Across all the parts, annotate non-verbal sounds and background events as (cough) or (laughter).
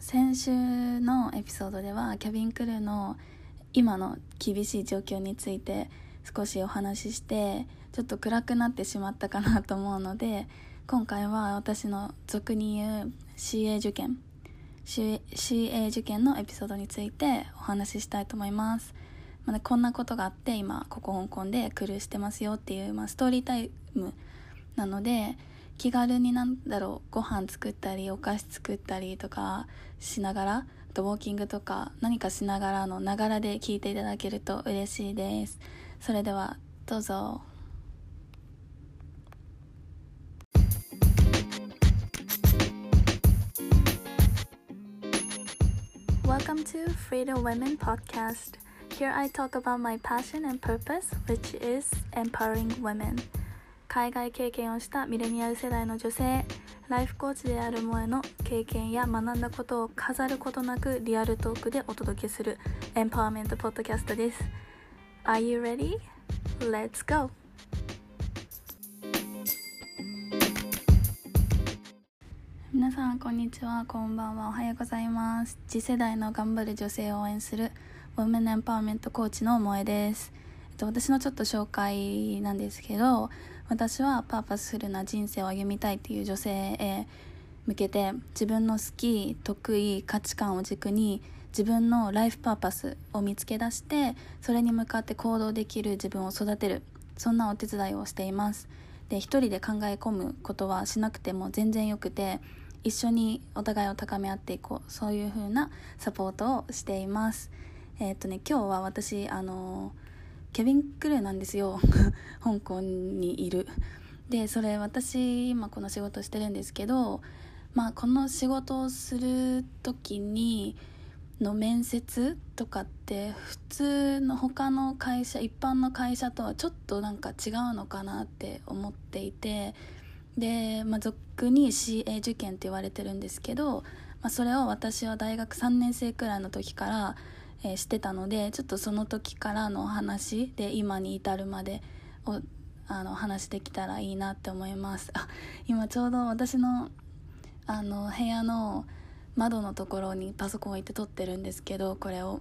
先週のエピソードではキャビンクルーの今の厳しい状況について少しお話ししてちょっと暗くなってしまったかなと思うので (laughs) 今回は私の俗に言う CA 受験。CA 受験のエピソードについてお話ししたいと思います、まあ、こんなことがあって今ここ香港でクルーしてますよっていう、まあ、ストーリータイムなので気軽になんだろうご飯作ったりお菓子作ったりとかしながらあとウォーキングとか何かしながらのながらで聞いていただけると嬉しいですそれではどうぞ Welcome to Freedom Women Podcast. Here I talk about my passion and purpose, which is empowering women. 海外経験をしたミレニアル世代の女性ライフコーチである萌えの経験や学んだことを飾ることなくリアルトークでお届けするエンパワーメントポッドキャストです。Are you ready? Let's go! 皆さんこんにちは。こんばんは。おはようございます。次世代の頑張る女性を応援するウォメンエンパワーメントコーチの萌えです。えっと私のちょっと紹介なんですけど私はパーパスフルな人生を歩みたいっていう女性へ向けて自分の好き得意価値観を軸に自分のライフパーパスを見つけ出してそれに向かって行動できる自分を育てる。そんなお手伝いをしています。で一人で考え込むことはしなくても全然よくて一緒にお互いを高め合っていこう。そういう風なサポートをしています。えー、っとね今日は私あのーケビン・クルーなんですよ。(laughs) 香港にいる。でそれ私今この仕事してるんですけどまあこの仕事をする時にの面接とかって普通の他の会社一般の会社とはちょっとなんか違うのかなって思っていてで、まあ、俗に CA 受験って言われてるんですけど、まあ、それを私は大学3年生くらいの時からえー、してたのでちょっとその時からのお話で今に至るまでをあの話できたらいいなって思います。あ今ちょうど私のあの部屋の窓のところにパソコン置いて撮ってるんですけどこれを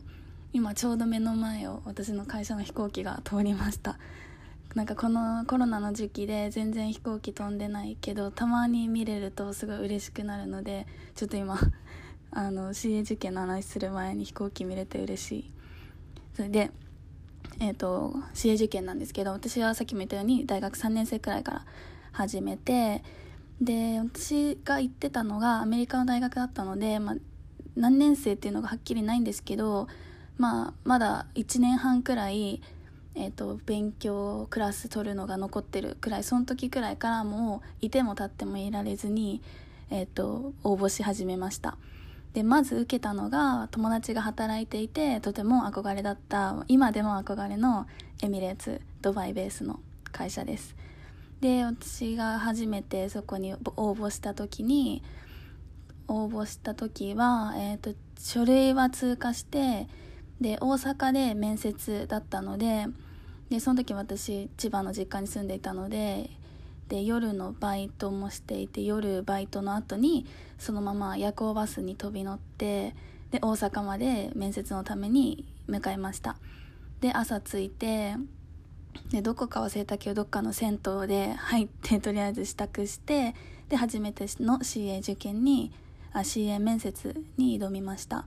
今ちょうど目の前を私の会社の飛行機が通りました。なんかこのコロナの時期で全然飛行機飛んでないけどたまに見れるとすごい嬉しくなるのでちょっと今あの CA 受験の話する前に飛行機見れて嬉しいそれでえっ、ー、と CA 受験なんですけど私はさっきも言ったように大学3年生くらいから始めてで私が行ってたのがアメリカの大学だったので、まあ、何年生っていうのがはっきりないんですけど、まあ、まだ1年半くらい、えーと、勉強クラス取るのが残ってるくらいその時くらいからもういても立ってもいられずに、えーと応募し始めました。でまず受けたのが友達が働いていてとても憧れだった今でも憧れのエミレーツドバイベースの会社です。で私が初めてそこに応募した時に応募した時は、えーと、書類は通過してで大阪で面接だったのででその時私千葉の実家に住んでいたのでで夜のバイトもしていて夜バイトの後にそのまま夜行バスに飛び乗ってで大阪まで面接のために向かいました。で朝着いてでどこか忘れたけどどっかの銭湯で入ってとりあえず支度してで初めての CA 受験にあ CA 面接に挑みました。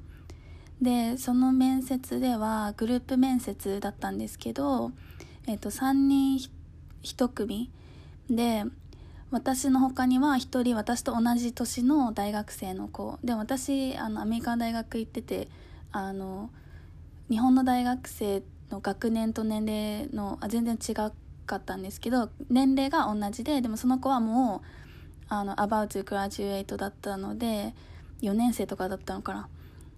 でその面接ではグループ面接だったんですけど、えっと、3人1組で私の他には1人私と同じ年の大学生の子。で私あのアメリカの大学行っててあの日本の大学生の学年と年齢のあ全然違かったんですけど年齢が同じででもその子はもうあの about to graduate だったので4年生とかだったのかな、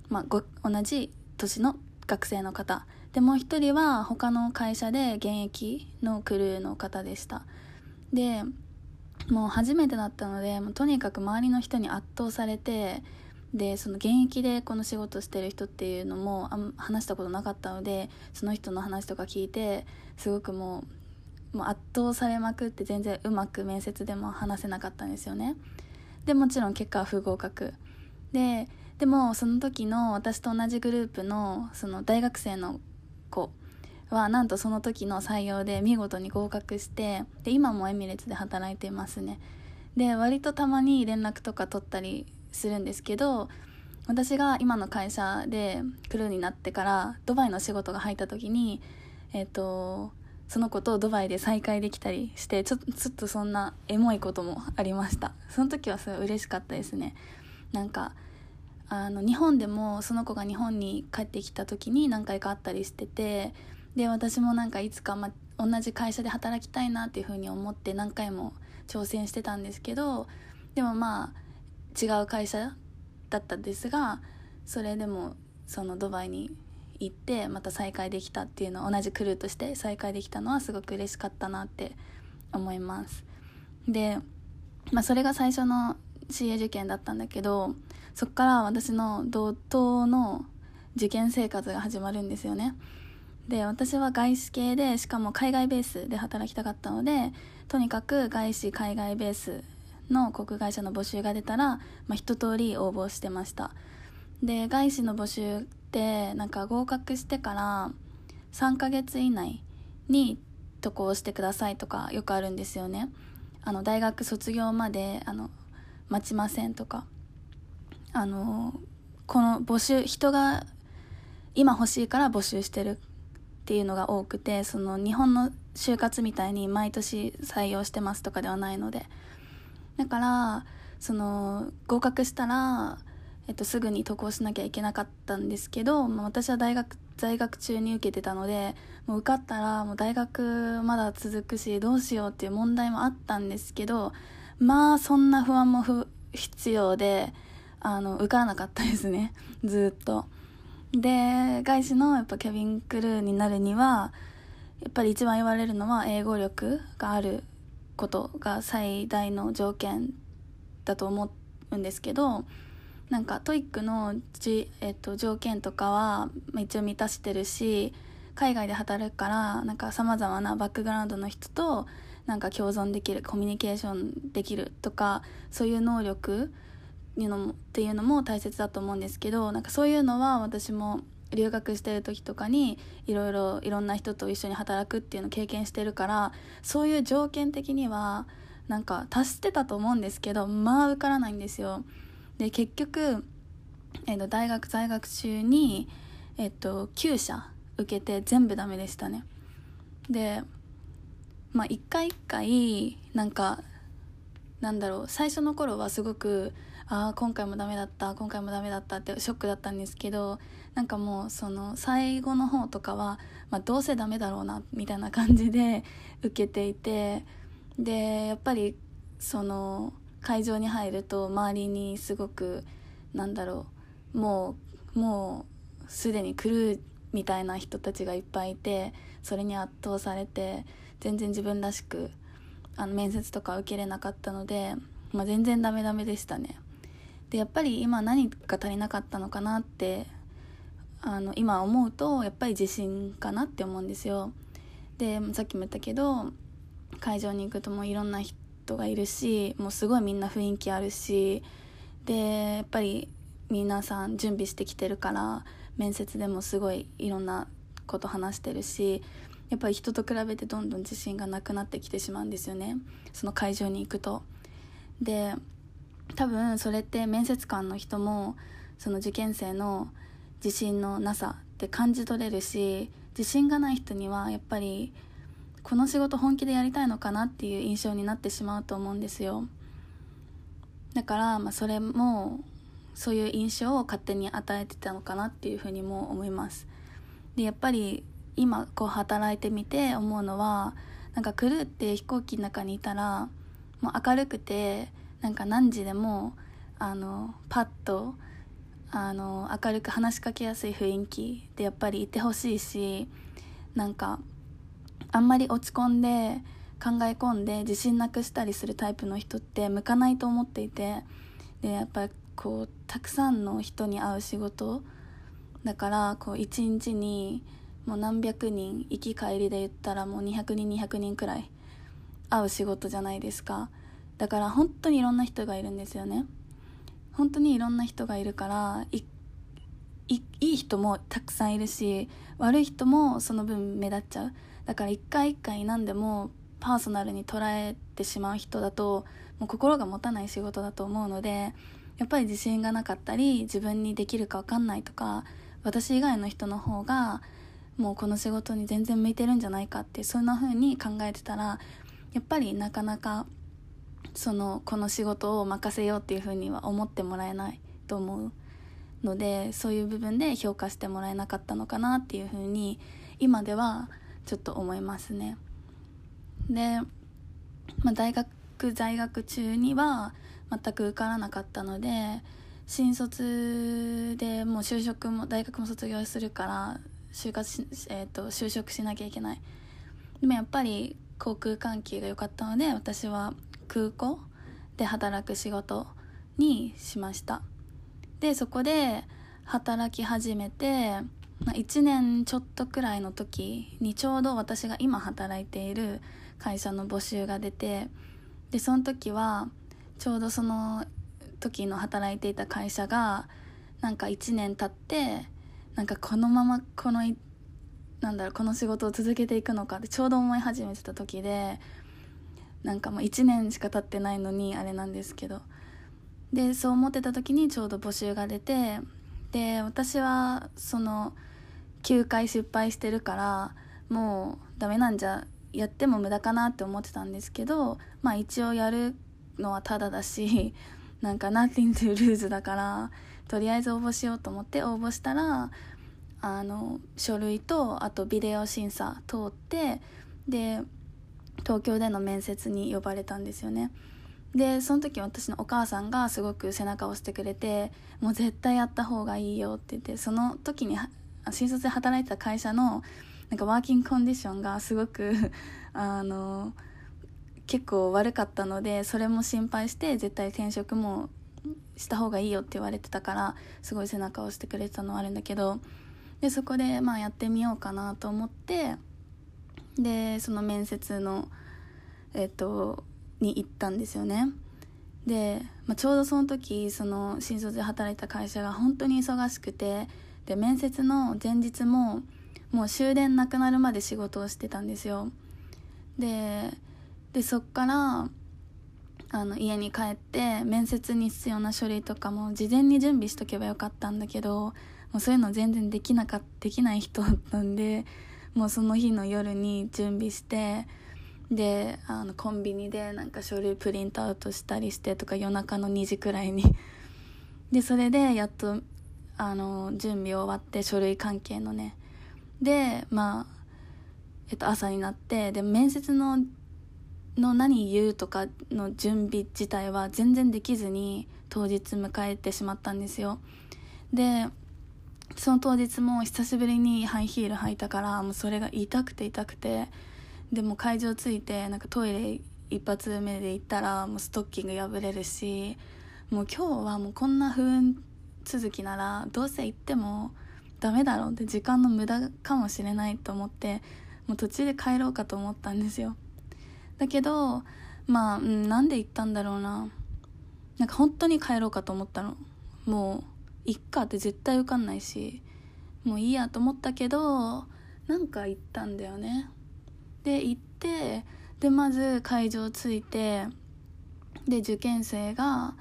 まあ、同じ年の学生の方。でもう一人は他の会社で現役のクルーの方でした。でもう初めてだったのでもうとにかく周りの人に圧倒されてでその現役でこの仕事してる人っていうのもあん話したことなかったのでその人の話とか聞いてすごくもうもう圧倒されまくって全然うまく面接でも話せなかったんですよね。でもちろん結果は不合格。ででもその時の私と同じグループのその大学生の子はなんとその時の採用で見事に合格してで今もエミレッツで働いてますね。で割とたまに連絡とか取ったりするんですけど私が今の会社でクルーになってからドバイの仕事が入った時にえっ、ー、とその子とドバイで再会できたりしてちょちょっとそんなエモいこともありました。その時はすごい嬉しかったですね。なんかあの日本でもその子が日本に帰ってきた時に何回か会ったりしててで私もなんかいつか、ま、同じ会社で働きたいなっていうふうに思って何回も挑戦してたんですけどでもまあ違う会社だったんですがそれでもそのドバイに行ってまた再会できたっていうの同じクルーとして再会できたのはすごく嬉しかったなって思います。で、まあ、それが最初の CA 受験だったんだけどそっから私の同等の受験生活が始まるんですよね。で私は外資系でしかも海外ベースで働きたかったのでとにかく外資海外ベースの国会社の募集が出たら、まあ、一通り応募してました。で外資の募集ってなんか合格してから3ヶ月以内に渡航してくださいとかよくあるんですよね。あの大学卒業まであの待ちませんとか。あのこの募集人が今欲しいから募集してるっていうのが多くてその日本の就活みたいに毎年採用してますとかではないのでだからその合格したら、えっと、すぐに渡航しなきゃいけなかったんですけど、まあ、私は大学在学中に受けてたのでもう受かったらもう大学まだ続くしどうしようっていう問題もあったんですけどまあそんな不安も不必要であの受からなかったですねずっと。で外資のやっぱキャビンクルーになるにはやっぱり一番言われるのは英語力があることが最大の条件だと思うんですけどなんか TOEIC のじ、えっと、条件とかは一応満たしてるし海外で働くからなんかさまざまなバックグラウンドの人となんか共存できるコミュニケーションできるとかそういう能力いうのもっていうのも大切だと思うんですけどなんかそういうのは私も留学してる時とかにいろいろいろんな人と一緒に働くっていうのを経験してるからそういう条件的にはなんか達してたと思うんですけどまあ受からないんですよ。で結局、えー、と大学在学中に、えー、と9社受けて全部ダメでしたね。でまあ一回一回なんかなんだろう最初の頃はすごくああ今回もダメだった今回もダメだったってショックだったんですけどなんかもうその最後の方とかは、まあ、どうせダメだろうなみたいな感じで受けていてでやっぱりその会場に入ると周りにすごくなんだろうもうもうすでに狂うみたいな人たちがいっぱいいてそれに圧倒されて全然自分らしくあの面接とか受けれなかったので、まあ、全然ダメダメでしたね。でやっぱり今何が足りなかったのかなってあの今思うとやっぱり自信かなって思うんですよでさっきも言ったけど会場に行くともういろんな人がいるしもうすごいみんな雰囲気あるしでやっぱり皆さん準備してきてるから面接でもすごいいろんなこと話してるしやっぱり人と比べてどんどん自信がなくなってきてしまうんですよねその会場に行くと。で多分それって面接官の人もその受験生の自信のなさって感じ取れるし自信がない人にはやっぱりこの仕事本気でやりたいのかなっていう印象になってしまうと思うんですよ。だからまあそれもそういう印象を勝手に与えてたのかなっていうふうにも思います。でやっぱり今こう働いてみて思うのはなんかクルーって飛行機の中にいたらもう明るくてなんか何時でもあのパッとあの明るく話しかけやすい雰囲気でやっぱりいてほしいしなんかあんまり落ち込んで考え込んで自信なくしたりするタイプの人って向かないと思っていてでやっぱりこうたくさんの人に会う仕事だからこう一日にもう何百人行き帰りで言ったらもう200人200人くらい会う仕事じゃないですか。だから本当にいろんな人がいるんですよね。本当にいろんな人がいるからいい人もたくさんいるし悪い人もその分目立っちゃう。だから一回一回何でもパーソナルに捉えてしまう人だともう心が持たない仕事だと思うのでやっぱり自信がなかったり自分にできるか分かんないとか私以外の人の方がもうこの仕事に全然向いてるんじゃないかってそんな風に考えてたらやっぱりなかなかそのこの仕事を任せようっていう風には思ってもらえないと思うのでそういう部分で評価してもらえなかったのかなっていう風に今ではちょっと思いますね。で、まあ、大学在学中には全く受からなかったので新卒でもう就職も大学も卒業するから就活し、えーと、就職しなきゃいけないでもやっぱり航空関係が良かったので私は空港で働く仕事にしました。でそこで働き始めて、1年ちょっとくらいの時にちょうど私が今働いている会社の募集が出てでその時はちょうどその時の働いていた会社がなんか1年経ってなんかこのままこのなんだろうこの仕事を続けていくのかってちょうど思い始めてた時でなんかもう1年しか経ってないのにあれなんですけど。でそう思ってた時にちょうど募集が出てで私はその9回失敗してるからもうダメなんじゃやっても無駄かなって思ってたんですけどまあ一応やるのはただだし (laughs) なんか nothing to lose だからとりあえず応募しようと思って応募したらあの書類とあとビデオ審査通ってで東京での面接に呼ばれたんですよね。でその時私のお母さんがすごく背中を押してくれてもう絶対やった方がいいよって言ってその時に新卒で働いてた会社のなんかワーキングコンディションがすごく (laughs) あの結構悪かったのでそれも心配して絶対転職もした方がいいよって言われてたからすごい背中を押してくれてたのはあるんだけどでそこでまあやってみようかなと思ってでその面接のえっとに行ったんですよね。で、まあ、ちょうどその時その新卒で働いた会社が本当に忙しくてで面接の前日ももう終電なくなるまで仕事をしてたんですよ。ででそっからあの家に帰って面接に必要な書類とかも事前に準備しとけばよかったんだけどもうそういうの全然できなかできない人だったんでもうその日の夜に準備してであのコンビニでなんか書類プリントアウトしたりしてとか夜中の2時くらいに。(laughs) でそれでやっとあの準備終わって書類関係のね。でまあえっと朝になってで面接のの何言うとかの準備自体は全然できずに当日迎えてしまったんですよ。でその当日も久しぶりにハイヒール履いたからもうそれが痛くて痛くてでも会場着いてなんかトイレ一発目で行ったらもうストッキング破れるしもう今日はもうこんな不運続きならどうせ行ってもダメだろうって時間の無駄かもしれないと思ってもう途中で帰ろうかと思ったんですよ。だけどまあ、うん、なんで行ったんだろうな。なんか本当に帰ろうかと思ったの。もういっかって絶対受かんないしもういいやと思ったけどなんか行ったんだよね。で行ってでまず会場着いてで受験生が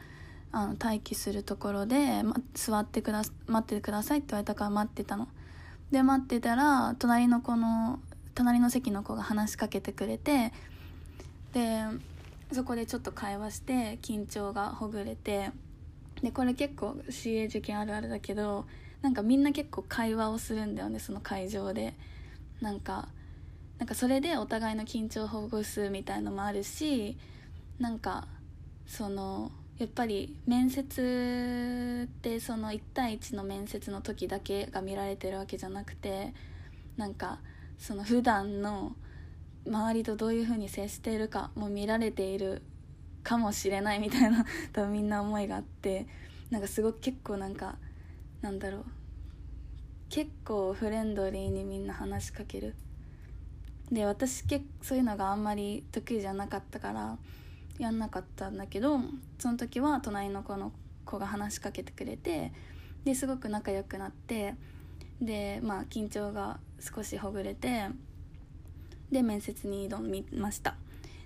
あの待機するところで、ま、座ってくだ待っててくださいって言われたから待ってたの。で待ってたら隣の子の隣の席の子が話しかけてくれてでそこでちょっと会話して緊張がほぐれてでこれ結構 CA 受験あるあるだけどなんかみんな結構会話をするんだよねその会場で。なんかなんかそれでお互いの緊張をほぐすみたいのもあるしなんかそのやっぱり面接ってその1対1の面接の時だけが見られてるわけじゃなくてなんかその普段の周りとどういうふうに接しているかも見られているかもしれないみたいな (laughs) 多分みんな思いがあってなんかすごく結構なんかなんだろう。結構フレンドリーにみんな話しかける。で私結そういうのがあんまり得意じゃなかったからやんなかったんだけどその時は隣の子の子が話しかけてくれてですごく仲良くなってでまあ緊張が少しほぐれてで面接に挑みました。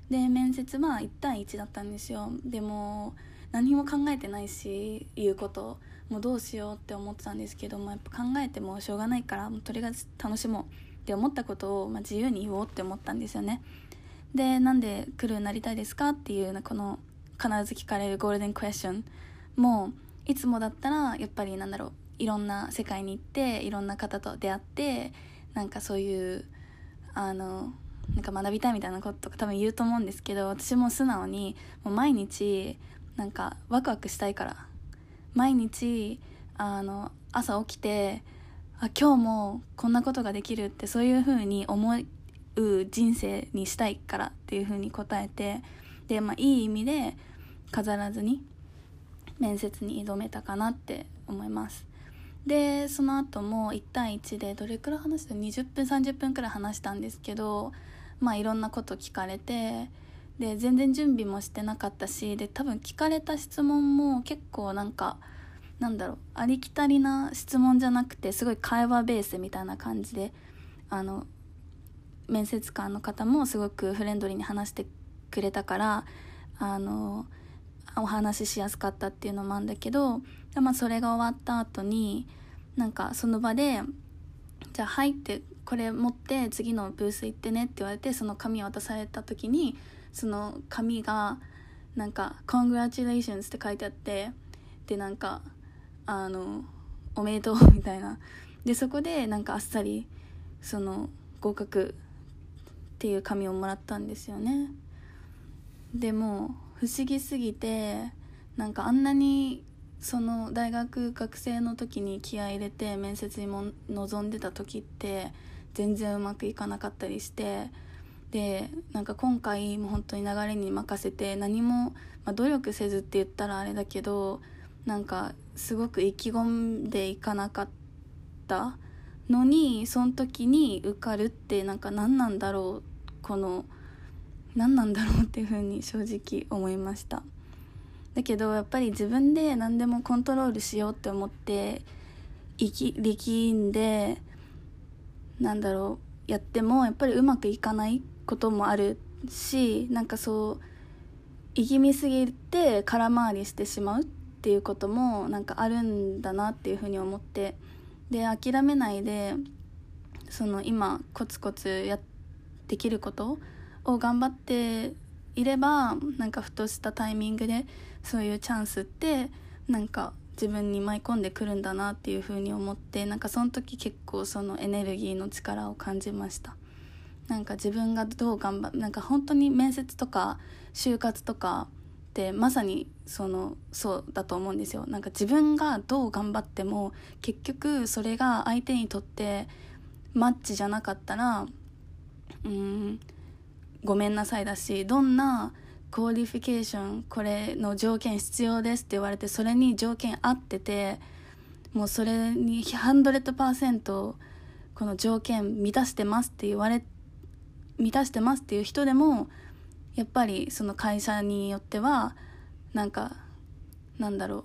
で面接は1対1だったんですよ。でも何も考えてないし言うこと。もうどうしようって思ってたんですけどもやっぱ考えてもしょうがないからもうとりあえず楽しもう。って思ったことを、まあ、自由に言おうって思ったんですよね。でなんでクルーになりたいですかっていうこの必ず聞かれるゴールデンクエスチョンもいつもだったらやっぱりなんだろういろんな世界に行っていろんな方と出会ってなんかそういうあのなんか学びたいみたいなこととか多分言うと思うんですけど私も素直にもう毎日なんかワクワクしたいから毎日あの朝起きてあ今日もこんなことができるってそういう風に思う人生にしたいからっていう風に答えてで、まあ、いい意味で飾らずに面接に挑めたかなって思います。でその後も1対1でどれくらい話した？20分30分くらい話したんですけどまあいろんなこと聞かれてで全然準備もしてなかったしで多分聞かれた質問も結構なんかなんだろうありきたりな質問じゃなくてすごい会話ベースみたいな感じであの面接官の方もすごくフレンドリーに話してくれたからあのお話ししやすかったっていうのもあるんだけど、まあ、それが終わった後になんかその場で「じゃあ入ってこれ持って次のブース行ってね」って言われてその紙を渡された時にその紙がなんか「Congratulations」って書いてあってでなんかあの「おめでとう」みたいな。でそこでなんかあっさりその合格っていう紙をもらったんですよね。でも不思議すぎてなんかあんなにその大学学生の時に気合い入れて面接にも臨んでた時って全然うまくいかなかったりしてでなんか今回も本当に流れに任せて何も、まあ、努力せずって言ったらあれだけどなんかすごく意気込んでいかなかったのにその時に受かるってなんか何なんだろうこの何なんだろうっていうふうに正直思いました。だけどやっぱり自分で何でもコントロールしようって思って力んでなんだろうやってもやっぱりうまくいかないこともあるしなんかそう意気見すぎて空回りしてしまうっていうこともなんかあるんだなっていうふうに思ってで諦めないでその今コツコツやできることを頑張っていればなんかふとしたタイミングでそういうチャンスってなんか自分に舞い込んでくるんだなっていう風に思ってなんかその時結構そのエネルギーの力を感じました。なんか自分がどう頑張なんか本当に面接とか就活とかってまさにそのそうだと思うんですよ。なんか自分がどう頑張っても結局それが相手にとってマッチじゃなかったらうんごめんなさいだしどんな qualification これの条件必要ですって言われてそれに条件合っててもうそれに100%この条件満たしてますって言われ満たしてますっていう人でもやっぱりその会社によってはなんかなんだろう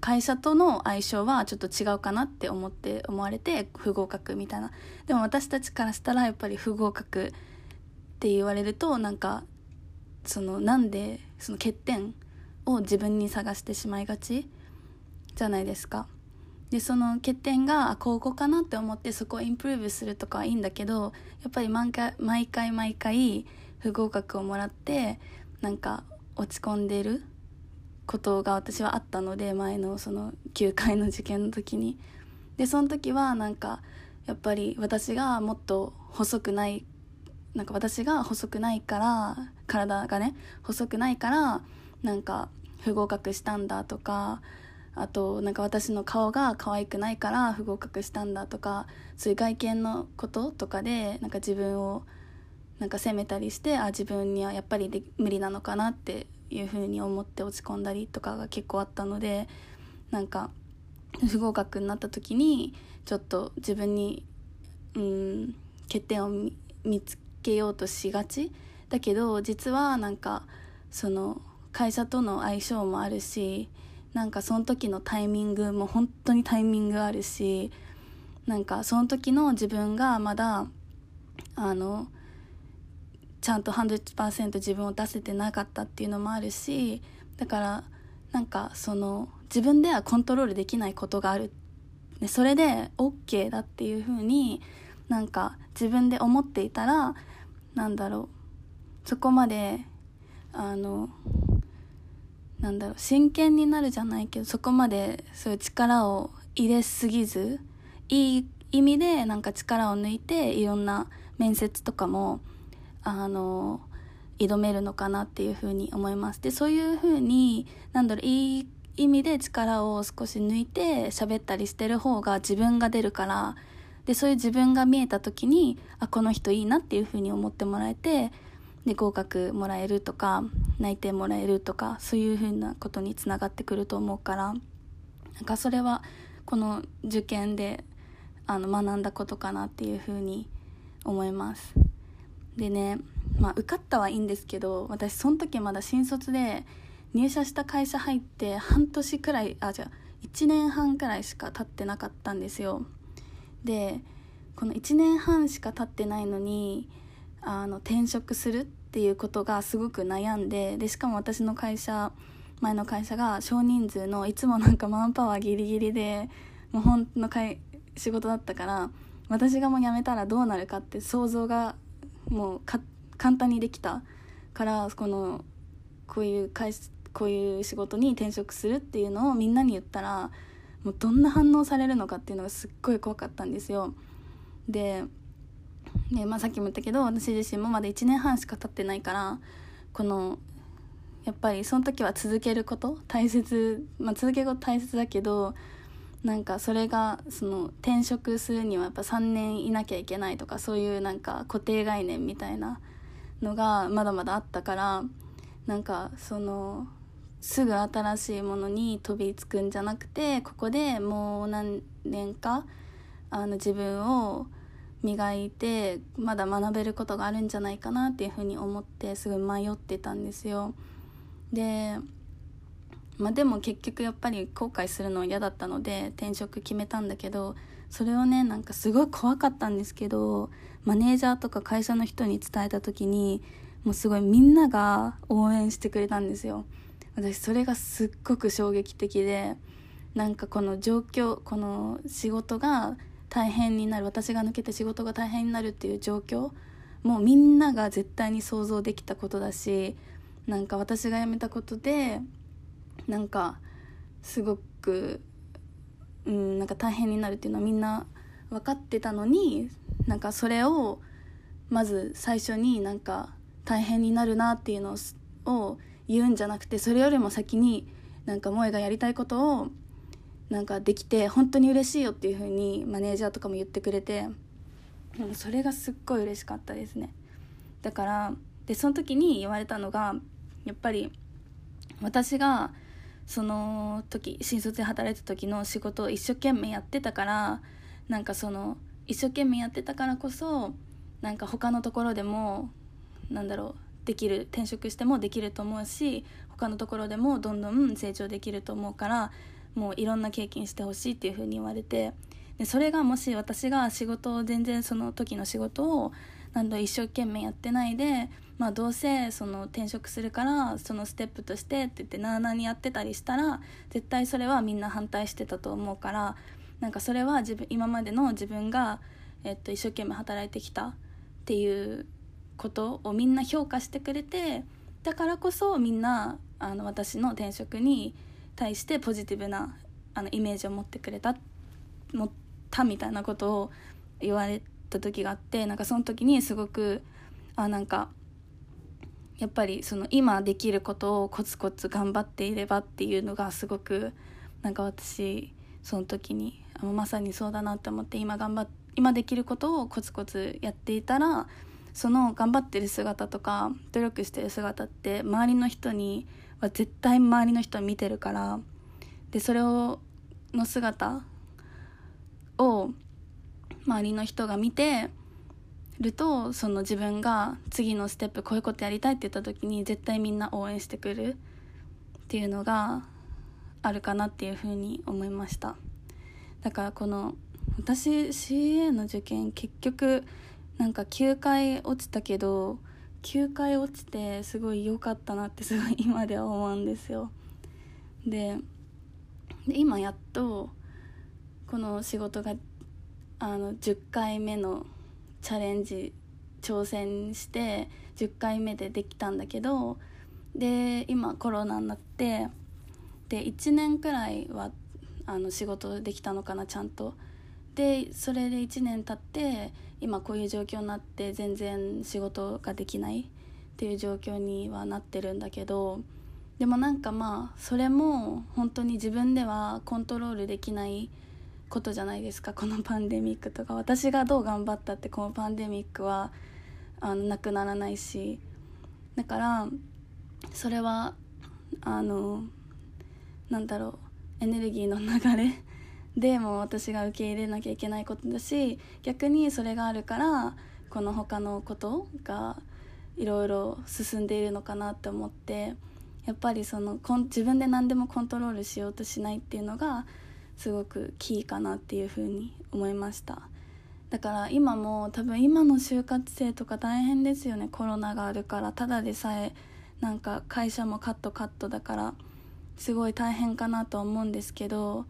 会社との相性はちょっと違うかなって思って思われて不合格みたいな。でも私たちからしたらやっぱり不合格って言われるとなんかそのなんでその欠点を自分に探してしまいがちじゃないですか。でその欠点がここかなって思ってそこをインプルーブするとかはいいんだけどやっぱり毎回毎回毎回不合格をもらってなんか落ち込んでることが私はあったので前のその9回の受験の時にでその時はなんかやっぱり私がもっと細くないなんか私が細くないから体がね細くないからなんか不合格したんだとかあとなんか私の顔が可愛くないから不合格したんだとかそういう外見のこととかでなんか自分をなんか責めたりしてあ自分にはやっぱりで無理なのかなっていうふうに思って落ち込んだりとかが結構あったのでなんか不合格になった時にちょっと自分にうん欠点を見つけようとしがちだけど実はなんかその会社との相性もあるしなんかその時のタイミングも本当にタイミングあるしなんかその時の自分がまだあのちゃんと100%自分を出せてなかったっていうのもあるしだからなんかその自分ではコントロールできないことがある。でそれで OK だっていう風になんか自分で思っていたらなんだろうそこまであのなんだろう真剣になるじゃないけどそこまでそういう力を入れすぎずいい意味でなんか力を抜いていろんな面接とかもあの挑めるのかなっていうふうに思います。でそういうふうになんだろういい意味で力を少し抜いて喋ったりしてる方が自分が出るからでそういう自分が見えた時にあこの人いいなっていうふうに思ってもらえてで合格もらえるとか内定もらえるとかそういうふうなことにつながってくると思うからなんかそれはこの受験であの学んだことかなっていうふうに思います。でねまあ受かったはいいんですけど私その時まだ新卒で入社した会社入って半年くらいあじゃあ1年半くらいしか経ってなかったんですよでこの1年半しか経ってないのにあの転職するっていうことがすごく悩んででしかも私の会社前の会社が少人数のいつもなんかマンパワーギリギリでもう本の会仕事だったから私がもう辞めたらどうなるかって想像がもう簡単にできたからこのこういう会こういう仕事に転職するっていうのをみんなに言ったらもうどんな反応されるのかっていうのがすっごい怖かったんですよ。でねまあ、さっきも言ったけど私自身もまだ1年半しか経ってないからこのやっぱりその時は続けること大切、まあ、続けること大切だけどなんかそれがその転職するにはやっぱ3年いなきゃいけないとかそういうなんか固定概念みたいなのがまだまだあったからなんかそのすぐ新しいものに飛びつくんじゃなくてここでもう何年かあの自分を磨いてまだ学べることがあるんじゃないかなっていうふうに思ってすごい迷ってたんですよ。でまあ、でも結局やっぱり後悔するの嫌だったので転職決めたんだけどそれをねなんかすごい怖かったんですけどマネージャーとか会社の人に伝えた時にもうすごいみんなが応援してくれたんですよ。私それがすっごく衝撃的でなんかこの状況この仕事が大変になる。私が抜けて仕事が大変になるっていう状況。もうみんなが絶対に想像できたことだしなんか私が辞めたことでなんかすごく、うん、なんか大変になるっていうのはみんな分かってたのになんかそれをまず最初になんか大変になるなっていうのを言うんじゃなくてそれよりも先になんか萌がやりたいことをなんかできて本当に嬉しいよっていう風にマネージャーとかも言ってくれて、うん、それがすっごい嬉しかったですね。だからでその時に言われたのがやっぱり私がその時新卒で働いた時の仕事を一生懸命やってたからなんかその一生懸命やってたからこそなんか他のところでもなんだろうできる転職してもできると思うし他のところでもどんどん成長できると思うからもういろんな経験してほしいっていうふうに言われてでそれがもし私が仕事を全然その時の仕事を何度一生懸命やってないで、まあ、どうせその転職するからそのステップとしてって言ってなあなあにやってたりしたら絶対それはみんな反対してたと思うからなんかそれは自分今までの自分が、えっと、一生懸命働いてきたっていうことをみんな評価してくれてだからこそみんなあの私の転職に対してポジティブなあのイメージを持ってくれた持ったみたいなことを言われた時があってなんかその時にすごくあなんかやっぱりその今できることをコツコツ頑張っていればっていうのがすごくなんか私その時にまさにそうだなって思って今頑張っ今できることをコツコツやっていたらその頑張ってる姿とか努力してる姿って周りの人には絶対周りの人見てるからでそれをの姿を周りの人が見てるとその自分が次のステップこういうことやりたいって言った時に絶対みんな応援してくるっていうのがあるかなっていうふうに思いました。だからこの私 CA の受験結局なんか9回落ちたけど9回落ちてすごい良かったなってすごい今では思うんですよ。で今やっとこの仕事があの10回目のチャレンジ挑戦して10回目でできたんだけどで今コロナになってで1年くらいはあの仕事できたのかなちゃんと。でそれで1年経って今こういう状況になって全然仕事ができないっていう状況にはなってるんだけどでもなんかまあそれも本当に自分ではコントロールできないことじゃないですかこのパンデミックとか。私がどう頑張ったってこのパンデミックはあのなくならないし。だからそれはあのなんだろうエネルギーの流れでも私が受け入れなきゃいけないことだし逆にそれがあるからこの他のことがいろいろ進んでいるのかなって思ってやっぱりその自分で何でもコントロールしようとしないっていうのがすごくキーかなっていうふうに思いました。だから今も多分今の就活生とか大変ですよね。コロナがあるからただでさえなんか会社もカットカットだからすごい大変かなと思うんですけど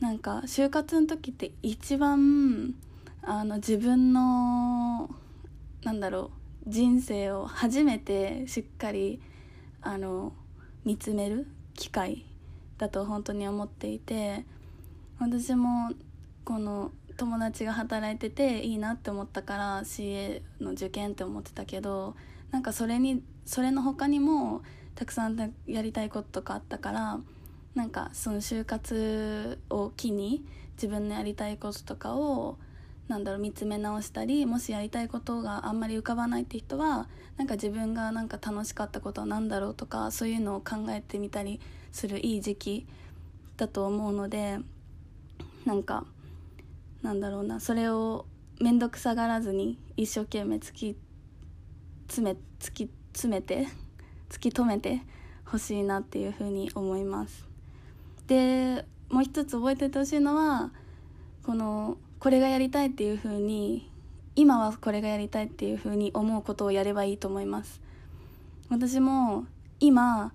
なんか就活の時って一番あの自分のなんだろう人生を初めてしっかりあの見つめる機会だと本当に思っていて私もこの友達が働いてていいなって思ったから CA の受験って思ってたけどなんかそれにそれの他にもたくさんやりたいこととかあったからなんかその就活を機に自分のやりたいこととかをなんだろう見つめ直したりもしやりたいことがあんまり浮かばないって人はなんか自分がなんか楽しかったことは何だろうとかそういうのを考えてみたりするいい時期だと思うのでなんかなんだろうなそれを面倒くさがらずに一生懸命突き詰め突き詰めて突き止めてほしいなっていうふうに思います。でもう一つ覚えててほしいのはこのこれがやりたいっていうふうに今はこれがやりたいっていうふうに思うことをやればいいと思います。私も今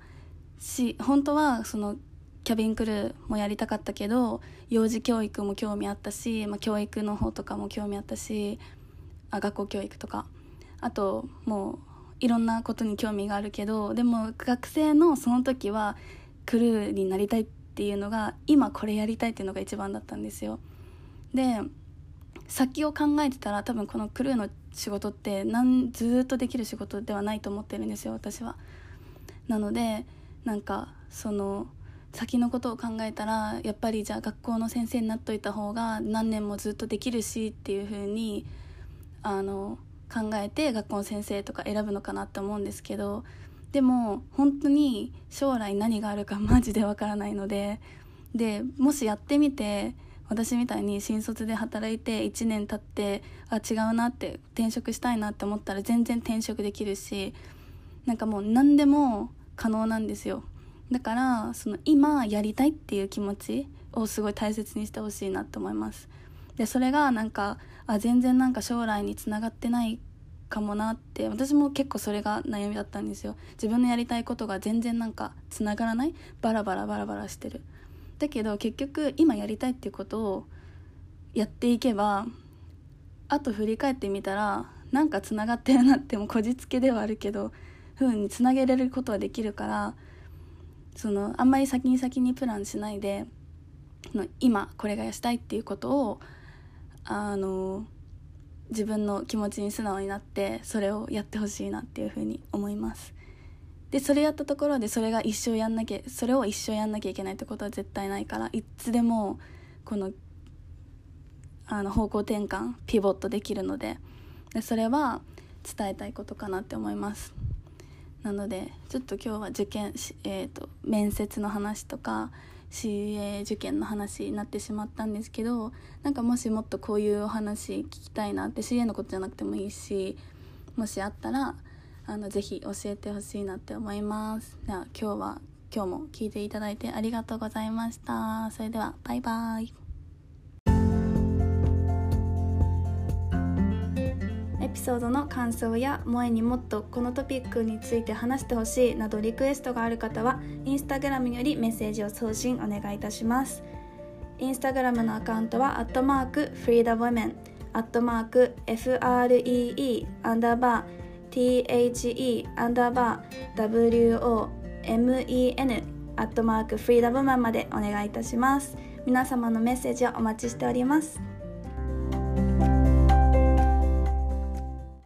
し本当はそのキャビンクルーもやりたかったけど幼児教育も興味あったし、まあ、教育の方とかも興味あったしあ学校教育とか。あともういろんなことに興味があるけどでも学生のその時はクルーになりたいってっていうのが今これやりたいっていうのが一番だったんですよ。で先を考えてたら多分このクルーの仕事ってなんずっとできる仕事ではないと思ってるんですよ私は。なのでなんかその先のことを考えたらやっぱりじゃあ学校の先生になっといた方が何年もずっとできるしっていう風にあの考えて学校の先生とか選ぶのかなって思うんですけどでも本当に将来何があるかマジでわからないのででもしやってみて私みたいに新卒で働いて1年経ってあ違うなって転職したいなって思ったら全然転職できるしなんかもう何でも可能なんですよ。だからその今やりたいっていう気持ちをすごい大切にしてほしいなと思います。でそれがなんかあ全然なんか将来につながってないかもなって私も結構それが悩みだったんですよ。自分のやりたいことが全然なんかつながらない。バラバラバラバラしてる。だけど結局今やりたいっていうことをやっていけばあと振り返ってみたらなんかつながってるなってもこじつけではあるけどふうにつなげれることはできるからそのあんまり先に先にプランしないで今これがしたいっていうことをあの自分の気持ちに素直になってそれをやってほしいなっていうふうに思います。でそれやったところでそれが一生やんなきゃそれを一生やんなきゃいけないってことは絶対ないからいつでもこのあの方向転換ピボットできるのででそれは伝えたいことかなって思います。なのでちょっと今日は受験、えーと、面接の話とか CA 受験の話になってしまったんですけどなんかもしもっとこういうお話聞きたいなって CA のことじゃなくてもいいしもしあったらあのぜひ教えてほしいなって思います。では今日は今日も聞いていただいてありがとうございました。それではバイバイ。ピソードの感想や萌えにもっとこのトピックについて話してほしいなどリクエストがある方はインスタグラムよりメッセージを送信お願いいたします。インスタグラムのアカウントはアットマークフリーダウォメンアットマーク FREE アンダーバー THE アンダーバー WOMEN アットマークフリーダムマンまでお願いいたします。皆様のメッセージをお待ちしております。